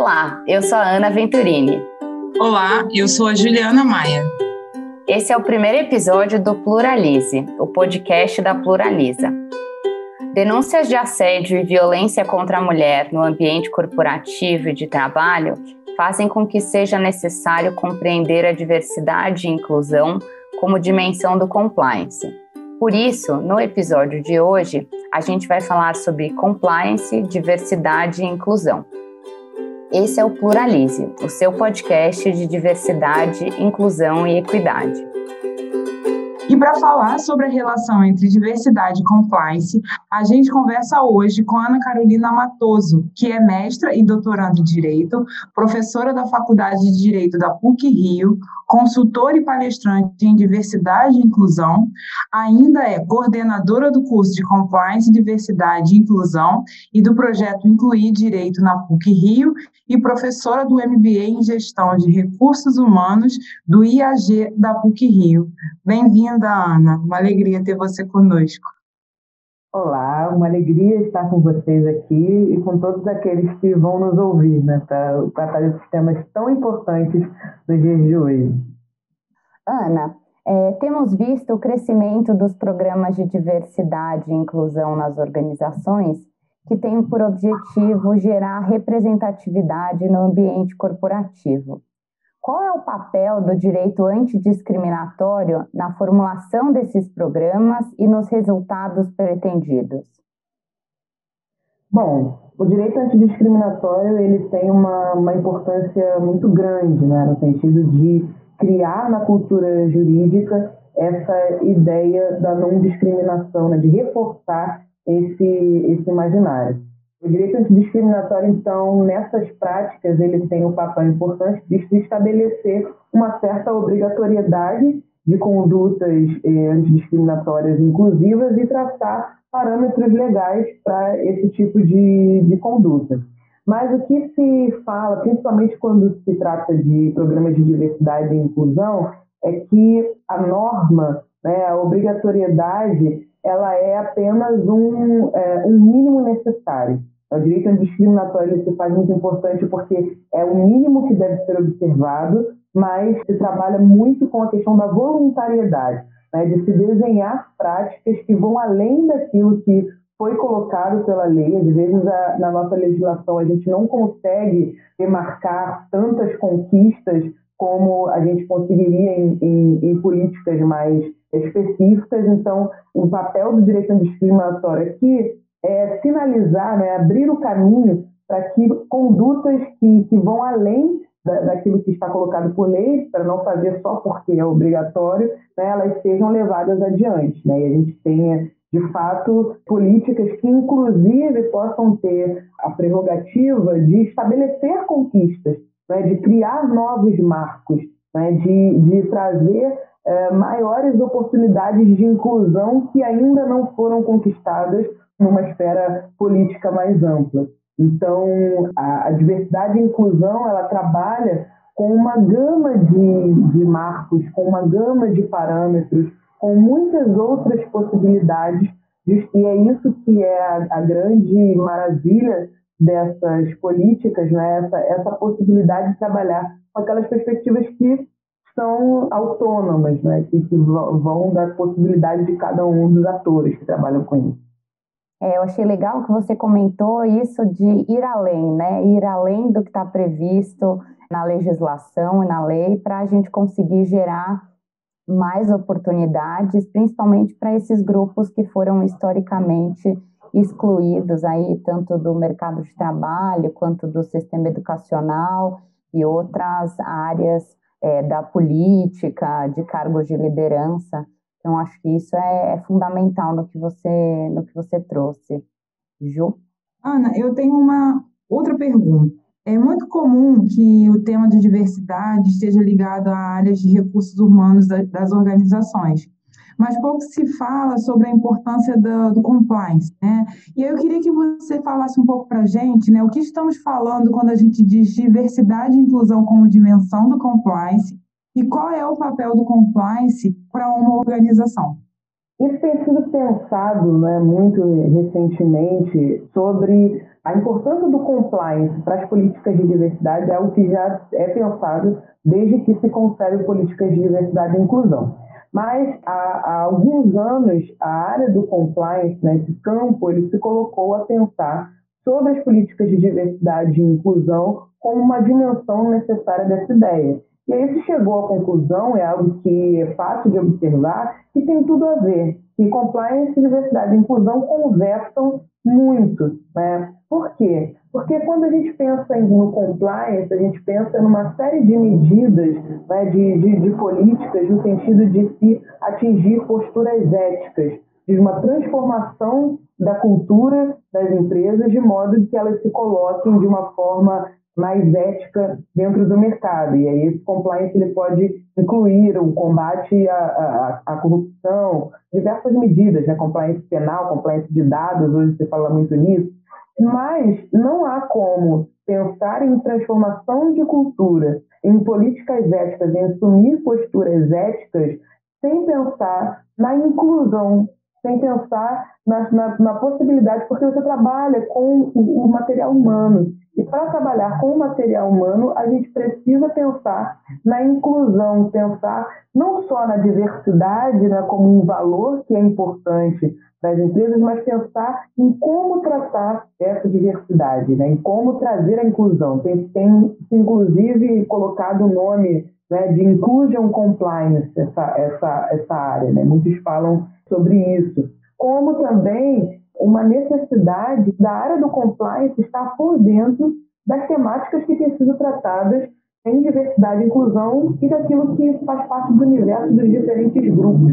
Olá, eu sou a Ana Venturini. Olá, eu sou a Juliana Maia. Esse é o primeiro episódio do Pluralize, o podcast da Pluraliza. Denúncias de assédio e violência contra a mulher no ambiente corporativo e de trabalho fazem com que seja necessário compreender a diversidade e inclusão como dimensão do compliance. Por isso, no episódio de hoje, a gente vai falar sobre compliance, diversidade e inclusão. Esse é o Pluralize, o seu podcast de diversidade, inclusão e equidade. E para falar sobre a relação entre diversidade e compliance, a gente conversa hoje com Ana Carolina Matoso, que é mestra e doutoranda em Direito, professora da Faculdade de Direito da PUC Rio, consultora e palestrante em diversidade e inclusão, ainda é coordenadora do curso de Compliance, Diversidade e Inclusão e do projeto Incluir Direito na PUC Rio e professora do MBA em Gestão de Recursos Humanos do IAG da PUC Rio. Bem-vinda, Ana. Uma alegria ter você conosco. Olá, uma alegria estar com vocês aqui e com todos aqueles que vão nos ouvir, né, para tratar desses temas tão importantes nos dias de hoje. Ana, é, temos visto o crescimento dos programas de diversidade e inclusão nas organizações que têm por objetivo gerar representatividade no ambiente corporativo. Qual é o papel do direito antidiscriminatório na formulação desses programas e nos resultados pretendidos? Bom, o direito antidiscriminatório ele tem uma, uma importância muito grande, né, no sentido de criar na cultura jurídica essa ideia da não discriminação, né, de reforçar esse, esse imaginário. O direito antidiscriminatório, então, nessas práticas, ele tem um papel importante de estabelecer uma certa obrigatoriedade de condutas eh, antidiscriminatórias inclusivas e traçar parâmetros legais para esse tipo de, de conduta. Mas o que se fala, principalmente quando se trata de programas de diversidade e inclusão, é que a norma, né, a obrigatoriedade, ela é apenas um, é, um mínimo necessário. O direito antidiscriminatório se faz muito importante porque é o mínimo que deve ser observado, mas se trabalha muito com a questão da voluntariedade, né, de se desenhar práticas que vão além daquilo que foi colocado pela lei. Às vezes, a, na nossa legislação, a gente não consegue remarcar tantas conquistas como a gente conseguiria em, em, em políticas mais específicas. Então, o papel do direito antidiscriminatório aqui é sinalizar, né, abrir o caminho para que condutas que, que vão além da, daquilo que está colocado por lei, para não fazer só porque é obrigatório, né, elas sejam levadas adiante. Né, e a gente tenha, de fato, políticas que, inclusive, possam ter a prerrogativa de estabelecer conquistas, né, de criar novos marcos, né, de, de trazer é, maiores oportunidades de inclusão que ainda não foram conquistadas numa esfera política mais ampla. Então, a, a diversidade e inclusão, ela trabalha com uma gama de, de marcos, com uma gama de parâmetros, com muitas outras possibilidades, e é isso que é a, a grande maravilha dessas políticas, né? essa, essa possibilidade de trabalhar com aquelas perspectivas que são autônomas, né? que, que vão dar possibilidade de cada um dos atores que trabalham com isso. É, eu achei legal que você comentou isso de ir além, né? Ir além do que está previsto na legislação e na lei para a gente conseguir gerar mais oportunidades, principalmente para esses grupos que foram historicamente excluídos aí tanto do mercado de trabalho quanto do sistema educacional e outras áreas é, da política, de cargos de liderança. Então, acho que isso é, é, fundamental no que você no que você trouxe. Ju? Ana, eu tenho uma outra pergunta. É muito comum que o tema de diversidade esteja ligado a áreas de recursos humanos das organizações, mas pouco se fala sobre a importância do, do compliance, né? E eu queria que você falasse um pouco para a gente, né, o que estamos falando quando a gente diz diversidade e inclusão como dimensão do compliance e qual é o papel do compliance para uma organização? Isso tem sido pensado né, muito recentemente sobre a importância do compliance para as políticas de diversidade, é algo que já é pensado desde que se concebe políticas de diversidade e inclusão. Mas há, há alguns anos a área do compliance, né, esse campo, ele se colocou a pensar sobre as políticas de diversidade e inclusão como uma dimensão necessária dessa ideia. E aí se chegou à conclusão, é algo que é fácil de observar, que tem tudo a ver, que compliance, diversidade e inclusão conversam muito. Né? Por quê? Porque quando a gente pensa no compliance, a gente pensa numa série de medidas, né, de, de, de políticas no sentido de se atingir posturas éticas, de uma transformação da cultura das empresas de modo que elas se coloquem de uma forma mais ética dentro do mercado. E aí esse compliance ele pode incluir o combate à, à, à corrupção, diversas medidas, né? compliance penal, compliance de dados, hoje se fala muito nisso, mas não há como pensar em transformação de cultura, em políticas éticas, em assumir posturas éticas, sem pensar na inclusão, sem pensar na, na, na possibilidade, porque você trabalha com o, o material humano. E para trabalhar com o material humano, a gente precisa pensar na inclusão, pensar não só na diversidade né, como um valor que é importante das empresas, mas pensar em como tratar essa diversidade, né, em como trazer a inclusão. Tem, tem inclusive, colocado o nome né, de Inclusion Compliance, essa, essa, essa área. Né? Muitos falam sobre isso. Como também uma necessidade da área do compliance estar por dentro das temáticas que têm sido tratadas em diversidade e inclusão e daquilo que faz parte do universo dos diferentes grupos.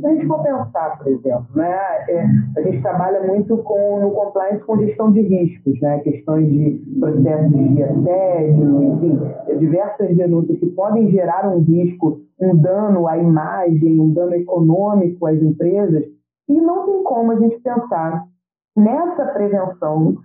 Se a gente for pensar, por exemplo, né, é, a gente trabalha muito com, no compliance com gestão de riscos, né, questões de processos de assédio, enfim, diversas denúncias que podem gerar um risco, um dano à imagem, um dano econômico às empresas, e não tem como a gente pensar nessa prevenção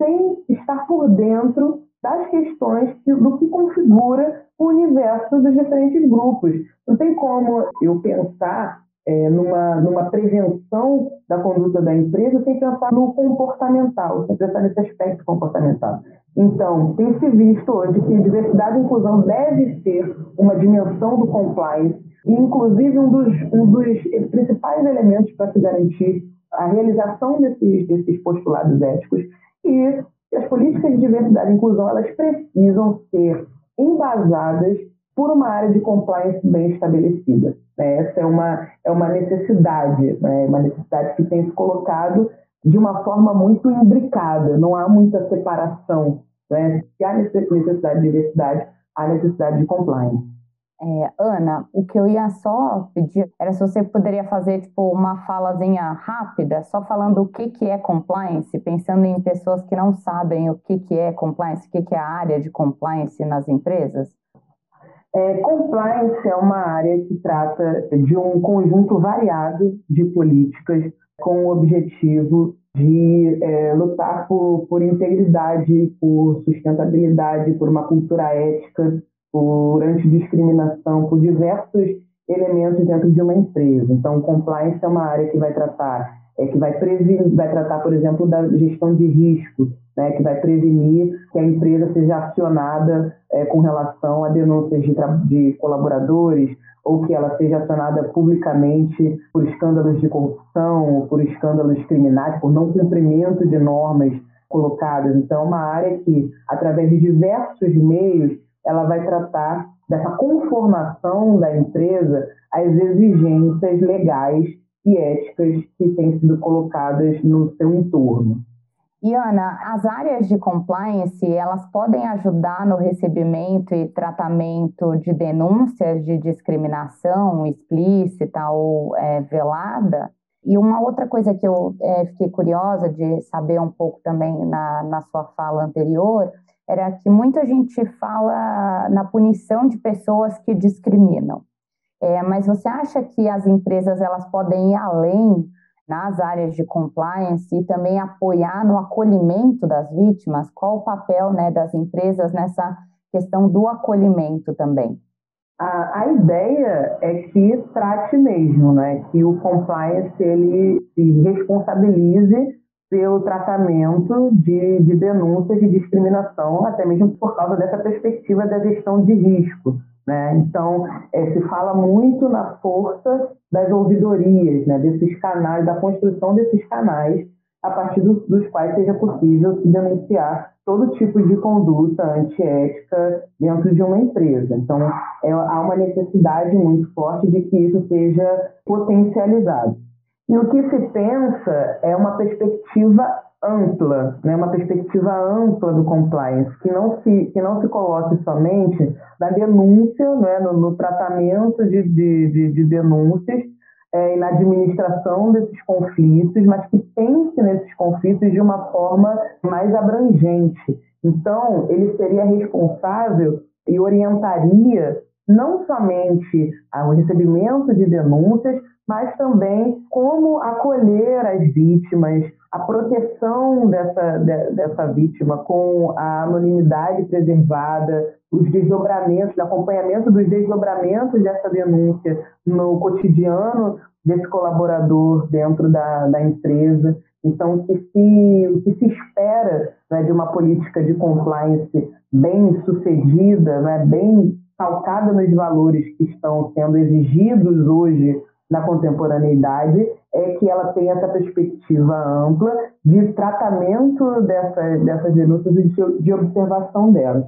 sem estar por dentro das questões que, do que configura o universo dos diferentes grupos. Não tem como eu pensar é, numa, numa prevenção da conduta da empresa sem pensar no comportamental, sem pensar nesse aspecto comportamental. Então, tem se visto hoje que diversidade e inclusão deve ser uma dimensão do compliance, e inclusive um dos, um dos principais elementos para se garantir a realização desses, desses postulados éticos e as políticas de diversidade e inclusão elas precisam ser embasadas por uma área de compliance bem estabelecida. Né? Essa é uma, é uma necessidade, né? uma necessidade que tem se colocado de uma forma muito imbricada, não há muita separação. Né? Se há necessidade de diversidade, há necessidade de compliance. É, Ana, o que eu ia só pedir era se você poderia fazer tipo uma falazinha rápida, só falando o que, que é compliance, pensando em pessoas que não sabem o que, que é compliance, o que, que é a área de compliance nas empresas. É, compliance é uma área que trata de um conjunto variado de políticas com o objetivo de é, lutar por, por integridade, por sustentabilidade, por uma cultura ética por antidiscriminação, por diversos elementos dentro de uma empresa. Então, compliance é uma área que vai tratar, é, que vai, prevenir, vai tratar, por exemplo, da gestão de risco, né, que vai prevenir que a empresa seja acionada é, com relação a denúncias de, de colaboradores ou que ela seja acionada publicamente por escândalos de corrupção, por escândalos criminais, por não cumprimento de normas colocadas. Então, é uma área que, através de diversos meios, ela vai tratar dessa conformação da empresa às exigências legais e éticas que têm sido colocadas no seu entorno. E Ana, as áreas de compliance, elas podem ajudar no recebimento e tratamento de denúncias de discriminação explícita ou é, velada? E uma outra coisa que eu é, fiquei curiosa de saber um pouco também na, na sua fala anterior era que muita gente fala na punição de pessoas que discriminam. É, mas você acha que as empresas elas podem ir além nas áreas de compliance e também apoiar no acolhimento das vítimas? Qual o papel né, das empresas nessa questão do acolhimento também? A, a ideia é que trate mesmo, né? que o compliance ele se responsabilize pelo tratamento de, de denúncias de discriminação, até mesmo por causa dessa perspectiva da gestão de risco. Né? Então, é, se fala muito na força das ouvidorias, né? desses canais, da construção desses canais, a partir do, dos quais seja possível denunciar todo tipo de conduta antiética dentro de uma empresa. Então, é, há uma necessidade muito forte de que isso seja potencializado. E o que se pensa é uma perspectiva ampla, né, uma perspectiva ampla do compliance, que não se, que não se coloque somente na denúncia, né, no, no tratamento de, de, de, de denúncias é, e na administração desses conflitos, mas que pense nesses conflitos de uma forma mais abrangente. Então, ele seria responsável e orientaria não somente o recebimento de denúncias, mas também como acolher as vítimas, a proteção dessa, de, dessa vítima com a anonimidade preservada, os desdobramentos, o acompanhamento dos desdobramentos dessa denúncia no cotidiano desse colaborador dentro da, da empresa. Então, o que se, o que se espera né, de uma política de compliance bem sucedida, né, bem calcada nos valores que estão sendo exigidos hoje na contemporaneidade é que ela tem essa perspectiva ampla de tratamento dessa, dessas denúncias e de, de observação delas.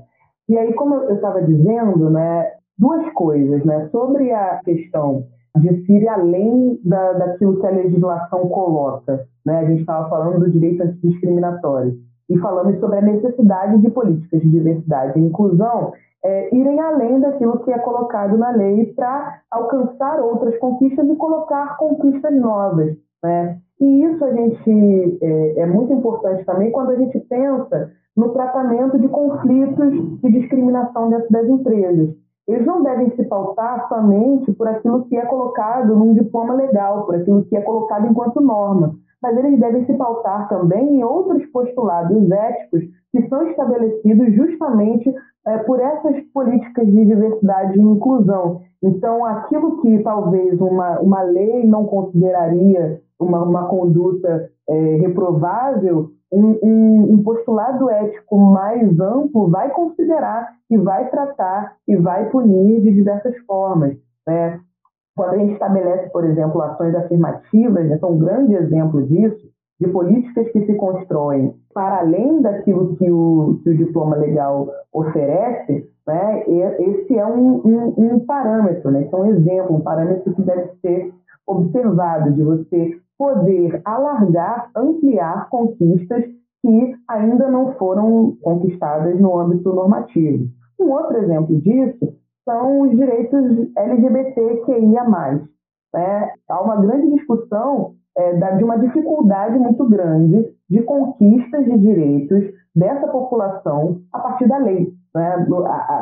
E aí, como eu estava dizendo, né, duas coisas, né, sobre a questão de se ir além da, daquilo que a legislação coloca. Né? A gente estava falando do direito antidiscriminatório e falamos sobre a necessidade de políticas de diversidade e inclusão é, irem além daquilo que é colocado na lei para alcançar outras conquistas e colocar conquistas novas. Né? E isso a gente é, é, muito importante também quando a gente pensa no tratamento de conflitos de discriminação dentro das empresas. Eles não devem se pautar somente por aquilo que é colocado num diploma legal, por aquilo que é colocado enquanto norma, mas eles devem se pautar também em outros postulados éticos que são estabelecidos justamente é, por essas políticas de diversidade e inclusão. Então, aquilo que talvez uma, uma lei não consideraria uma, uma conduta é, reprovável, um, um, um, postulado ético mais amplo vai considerar e vai tratar e vai punir de diversas formas. Né? Quando a gente estabelece, por exemplo, ações afirmativas, são um grande exemplo disso, de políticas que se constroem para além daquilo que o, que o diploma legal oferece, né, esse é um, um, um parâmetro, né, é um exemplo, um parâmetro que deve ser observado, de você poder alargar, ampliar conquistas que ainda não foram conquistadas no âmbito normativo. Um outro exemplo disso são os direitos LGBTQIA+. Né? Há uma grande discussão é, de uma dificuldade muito grande de conquistas de direitos dessa população a partir da lei. Né?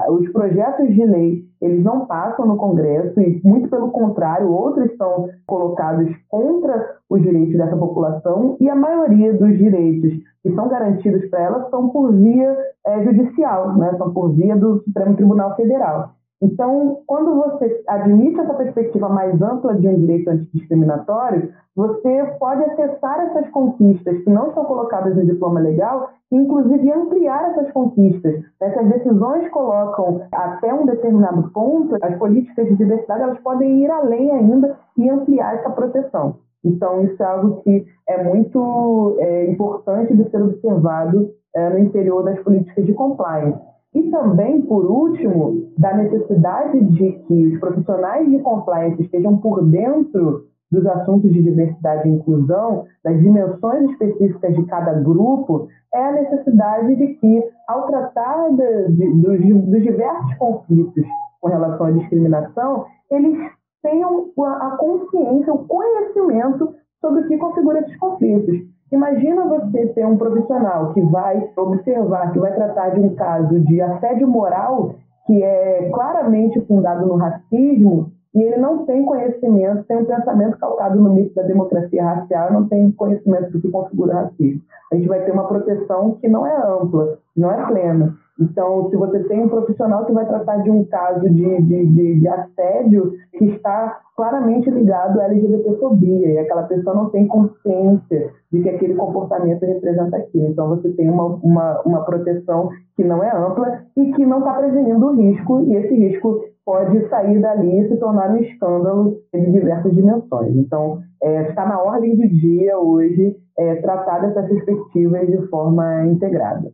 Os projetos de lei eles não passam no Congresso e, muito pelo contrário, outros são colocados contra os direitos dessa população e a maioria dos direitos que são garantidos para ela são por via é, judicial, né? são por via do Supremo Tribunal Federal. Então, quando você admite essa perspectiva mais ampla de um direito antidiscriminatório, você pode acessar essas conquistas que não estão colocadas no diploma legal e, inclusive, ampliar essas conquistas. Essas decisões colocam até um determinado ponto, as políticas de diversidade elas podem ir além ainda e ampliar essa proteção. Então, isso é algo que é muito é, importante de ser observado é, no interior das políticas de compliance. E também, por último, da necessidade de que os profissionais de compliance estejam por dentro dos assuntos de diversidade e inclusão, das dimensões específicas de cada grupo, é a necessidade de que, ao tratar de, de, dos, dos diversos conflitos com relação à discriminação, eles tenham a consciência, o conhecimento sobre o que configura esses conflitos. Imagina você ter um profissional que vai observar, que vai tratar de um caso de assédio moral que é claramente fundado no racismo e ele não tem conhecimento, tem um pensamento calcado no mito da democracia racial, não tem conhecimento do que configura racismo. A gente vai ter uma proteção que não é ampla, não é plena. Então, se você tem um profissional que vai tratar de um caso de, de, de, de assédio que está claramente ligado à LGBTfobia e aquela pessoa não tem consciência de que aquele comportamento representa aquilo. Então, você tem uma, uma, uma proteção que não é ampla e que não está prevenindo o risco, e esse risco pode sair dali e se tornar um escândalo de diversas dimensões. Então, é, está na ordem do dia hoje é, tratar dessas perspectivas de forma integrada.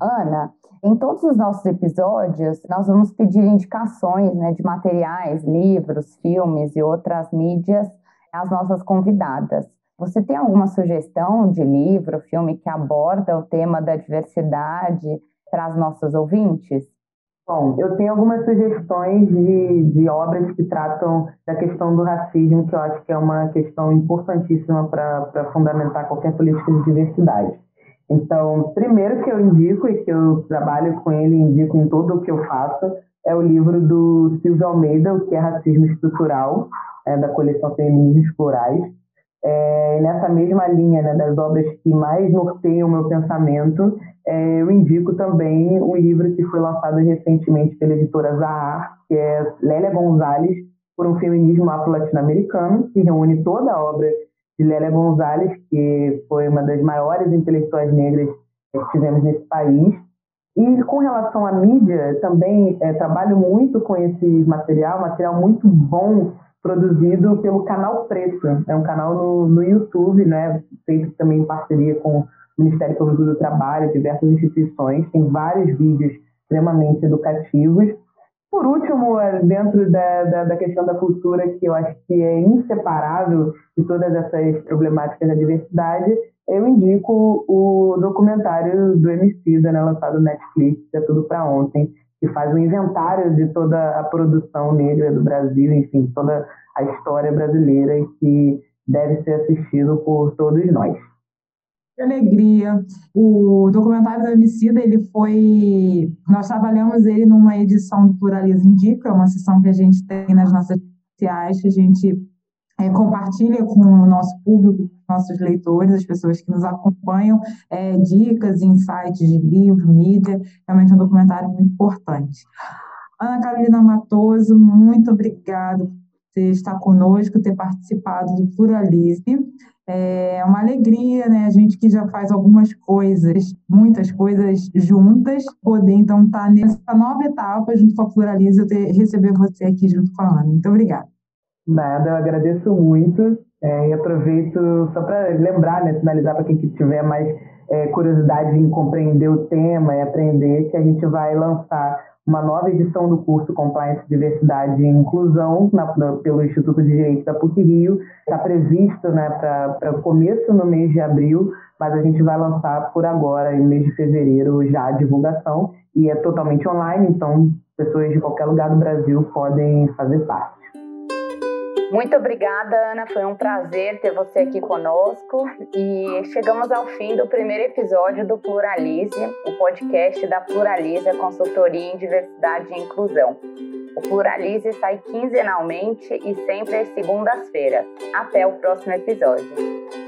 Ana, em todos os nossos episódios, nós vamos pedir indicações né, de materiais, livros, filmes e outras mídias às nossas convidadas. Você tem alguma sugestão de livro, filme que aborda o tema da diversidade para as nossas ouvintes? Bom, eu tenho algumas sugestões de, de obras que tratam da questão do racismo, que eu acho que é uma questão importantíssima para fundamentar qualquer política de diversidade. Então, primeiro que eu indico e que eu trabalho com ele, indico em tudo o que eu faço, é o livro do Silvio Almeida, O que é Racismo Estrutural, é, da coleção Feminismos Plurais. É, nessa mesma linha né, das obras que mais norteiam o meu pensamento, é, eu indico também um livro que foi lançado recentemente pela editora Zahar, que é Lélia Gonzalez, por um feminismo afro-latino-americano, que reúne toda a obra de Lélia Gonzalez, que foi uma das maiores intelectuais negras que tivemos nesse país. E com relação à mídia, também é, trabalho muito com esse material, material muito bom, produzido pelo Canal Preto. É um canal no, no YouTube, né, feito também em parceria com o Ministério Público do Trabalho, diversas instituições. Tem vários vídeos extremamente educativos. Por último, é, dentro da, da, da, questão da cultura, que eu acho que é inseparável de todas essas problemáticas da diversidade, eu indico o documentário do Emicida, né, lançado no Netflix, que é Tudo para Ontem, que faz um inventário de toda a produção negra do Brasil, enfim, toda a história brasileira que deve ser assistido por todos nós. Alegria. O documentário do Emicida, ele foi... Nós trabalhamos ele numa edição do Pluralismo Indica, uma sessão que a gente tem nas nossas redes sociais, que a gente é, compartilha com o nosso público, nossos leitores, as pessoas que nos acompanham, é, dicas, insights de livro, mídia. Realmente é um documentário muito importante. Ana Carolina Matoso, muito obrigada você estar conosco, ter participado do Pluralismo. É uma alegria, né? A gente que já faz algumas coisas, muitas coisas juntas, poder então estar nessa nova etapa junto com a Pluraliza, eu ter, receber você aqui junto com a Ana. Muito obrigada. Nada, eu agradeço muito é, e aproveito só para lembrar, né, finalizar para quem tiver mais é, curiosidade em compreender o tema e aprender, que a gente vai lançar uma nova edição do curso Compliance, Diversidade e Inclusão na, na, pelo Instituto de Direito da PUC Rio. Está previsto né, para começo no mês de abril, mas a gente vai lançar por agora, em mês de fevereiro, já a divulgação. E é totalmente online, então pessoas de qualquer lugar do Brasil podem fazer parte. Muito obrigada, Ana. Foi um prazer ter você aqui conosco. E chegamos ao fim do primeiro episódio do Pluralize, o podcast da Pluralize, consultoria em diversidade e inclusão. O Pluralize sai quinzenalmente e sempre às segundas-feiras. Até o próximo episódio.